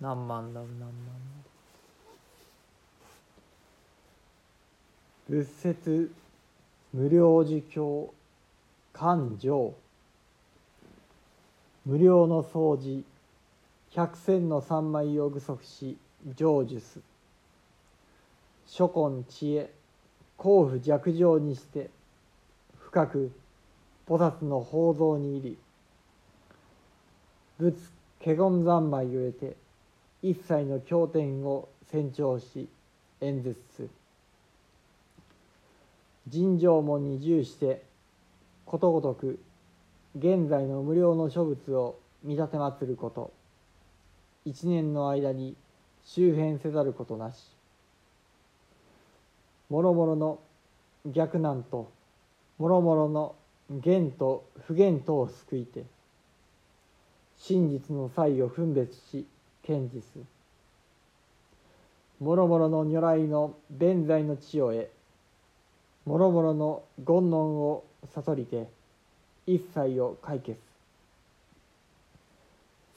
何万ダブ何万仏説無料儒教勘定無料の掃除百戦の三枚を具足し成就す諸根知恵甲府弱情にして深く菩薩の宝蔵に入り仏華厳三昧を得て一切の経典を宣聴し演説する。尋常門に従してことごとく現在の無料の諸仏を見立てまつること。一年の間に周辺せざることなし。もろもろの逆難ともろもろの言と不言とを救いて真実の際を分別し堅持するもろもろの如来の弁財の地を得もろもろの言論を悟りて一切を解決。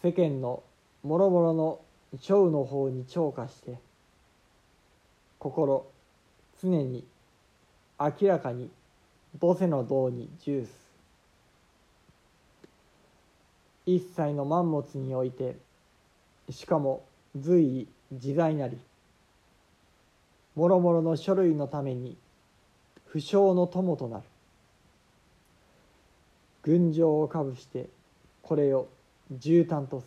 世間のもろもろの小の方に超過して心常に明らかに母性の道に重視一切の万物においてしかも随意自在なりもろもろの書類のために不詳の友となる。群青をかぶしてこれを絨毯とす。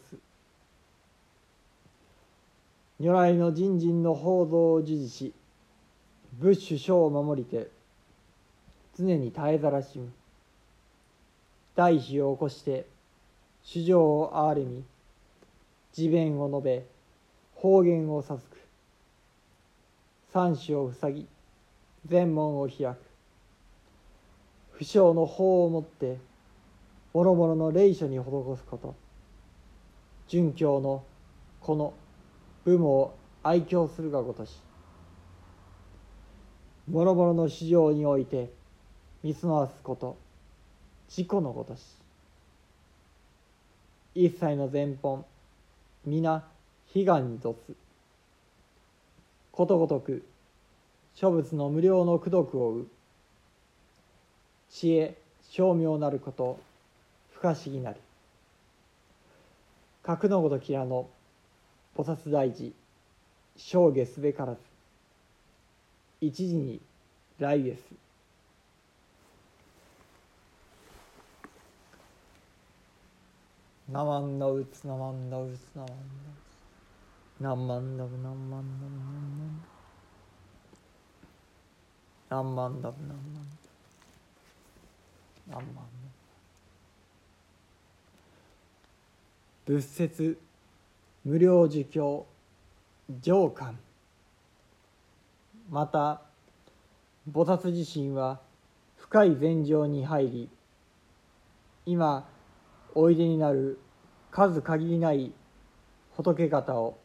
如来の人人の報道を授事し仏主書を守りて常に絶えざらしむ。大悲を起こして主情を憐れみ自弁を述べ方言を授く。三種を塞ぎ全門を開く。不詳の法をもって諸々の霊書に施すこと。殉教のこの部門を愛嬌するがごとし諸々の市場において見すわすこと。自己のごとし。一切の前本皆悲願にとすことごとく諸仏の無料の功徳を生う。知恵称名なること不可思議なり。格のごときらの菩薩大事生下すべからず。一時に来月。ナマンダウツナマンダウツナマンダウツナマンダブナマンダブナマンダブナマンダブナマンナマンダ仏説無料儒教上官また菩薩自身は深い禅情に入り今おいでになる数限りない仏方を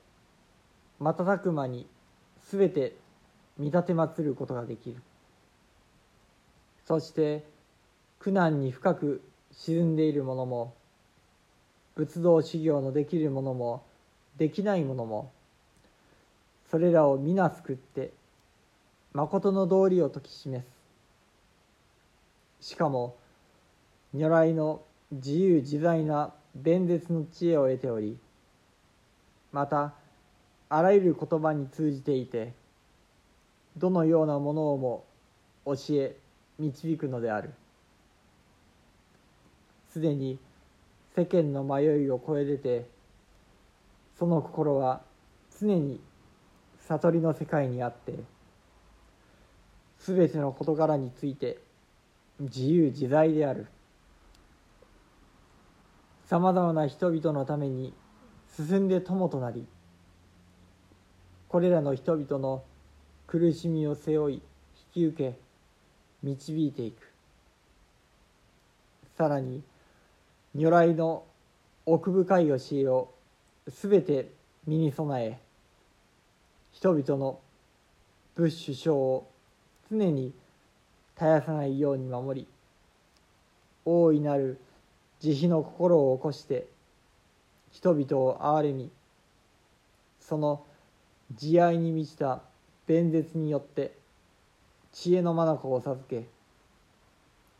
瞬く間にすべて見立てまつることができる。そして苦難に深く沈んでいる者も仏道修行のできる者もできない者もそれらを皆救って誠の道理を説き示す。しかも如来の自由自在な弁舌の知恵を得ておりまたあらゆる言葉に通じていてどのようなものをも教え導くのである。すでに世間の迷いを超え出てその心は常に悟りの世界にあって全ての事柄について自由自在である。さまざまな人々のために進んで友となりこれらの人々の苦しみを背負い引き受け導いていく。さらに如来の奥深い教えをすべて身に備え人々の物首相を常に絶やさないように守り大いなる慈悲の心を起こして人々を憐れみその慈愛に満ちた弁舌によって知恵の眼を授け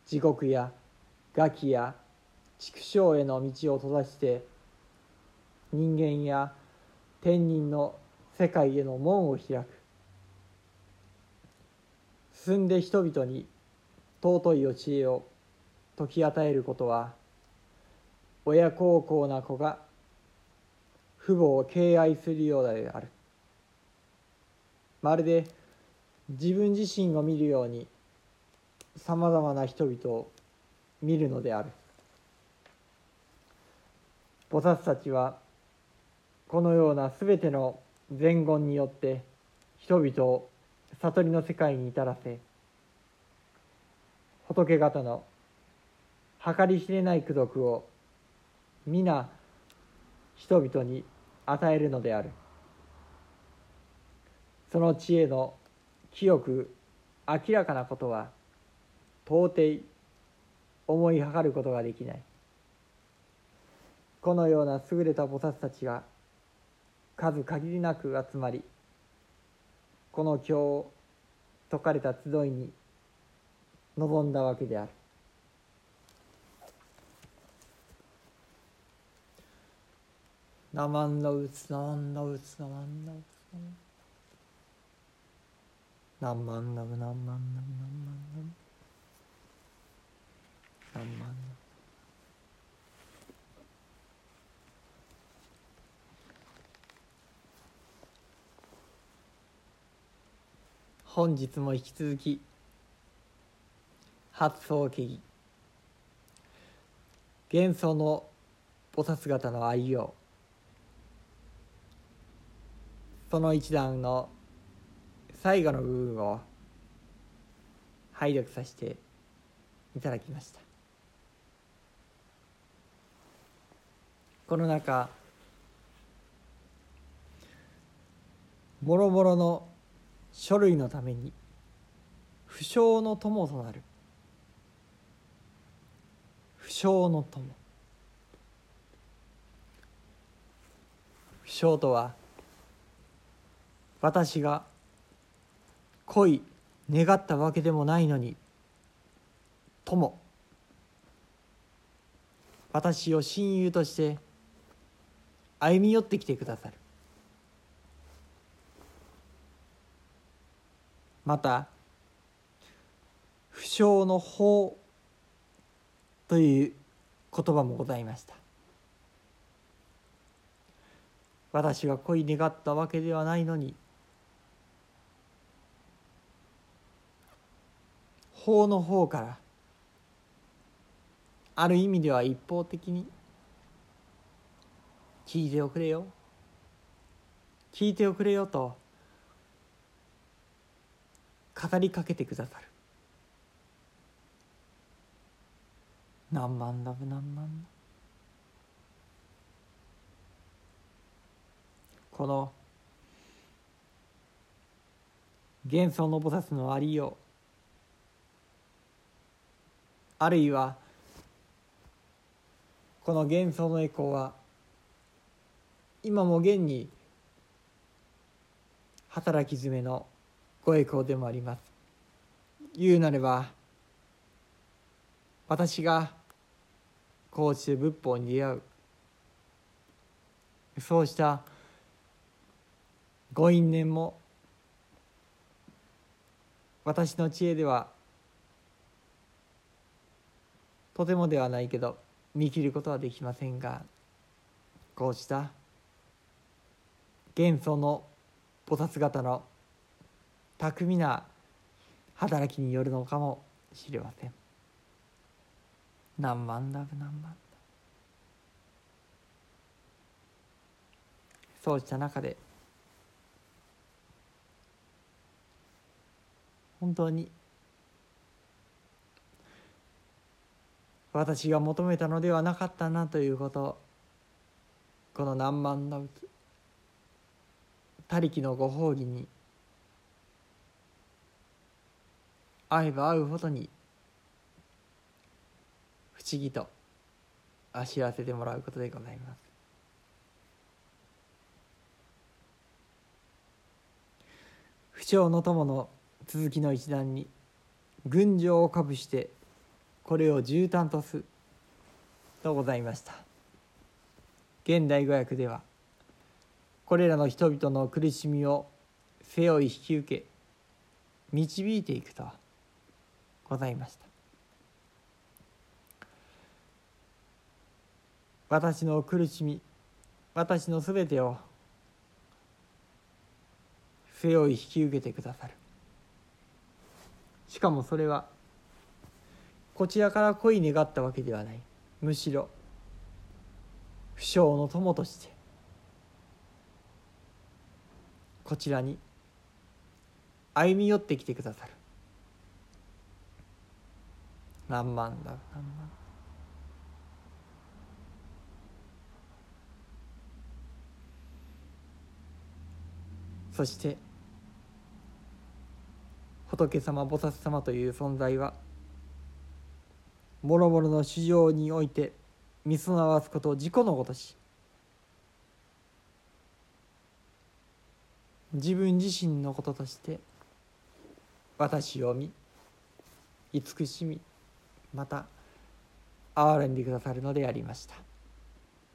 地獄や餓鬼や畜生への道を閉ざして人間や天人の世界への門を開く。進んで人々に尊い教えを解き与えることは親孝行な子が父母を敬愛するようである。まるで自分自身を見るようにさまざまな人々を見るのである。菩薩たちはこのような全ての伝言によって人々を悟りの世界に至らせ仏方の計り知れない功徳を皆人々に与えるのである。その知恵の清く明らかなことは到底思いはかることができない。このような優れた菩薩たちが数限りなく集まりこの経説かれた集いに臨んだわけである「ナマンのうつナマンのうつナマンのうつ」何万ナブ何万ナブ何万ナブ何万ナブ本日も引き続き発想記義幻想の菩薩型の愛用。その一段の最後の部分を拝読させていただきました。この中もろもろの書類のために不詳の友となる。不詳の友。不詳とは私が恋願ったわけでもないのに友。私を親友として歩み寄ってきてくださる。また不詳の法という言葉もございました。私が恋願ったわけではないのに法の方からある意味では一方的に聞いておくれよ。聞いておくれよと語りかけてくださる。何万ラブ何万だ。この幻想の菩薩のありよう。あるいはこの幻想のエコーは今も現に働き詰めのご栄光でもあります。言うなれば私が高知仏法に出会う。そうしたご因縁も私の知恵ではとてもではないけど見切ることはできませんがこうした幻想の菩薩方の巧みな働きによるのかもしれません。何万ラブ何万。そうした中で本当に私が求めたのではなかったなということ。この何万の他力のご褒美に会えば会うほどに不思議とあしらせてもらうことでございます。不調の友の続きの一段に群青をかぶしてこれを絨毯とすとございました。現代語訳ではこれらの人々の苦しみを背負い引き受け導いていくとございました。私の苦しみ私のすべてを背負い引き受けてくださる。しかもそれはこちらから恋願ったわけではない。むしろ不祥の友として。こちらに歩み寄ってきてくださる。何万だ何万。そして仏様菩薩様という存在は諸々の市場において見備わすこと自己のごとし。自分自身のこととして私を見慈しみまた憐れんでくださるのでありました。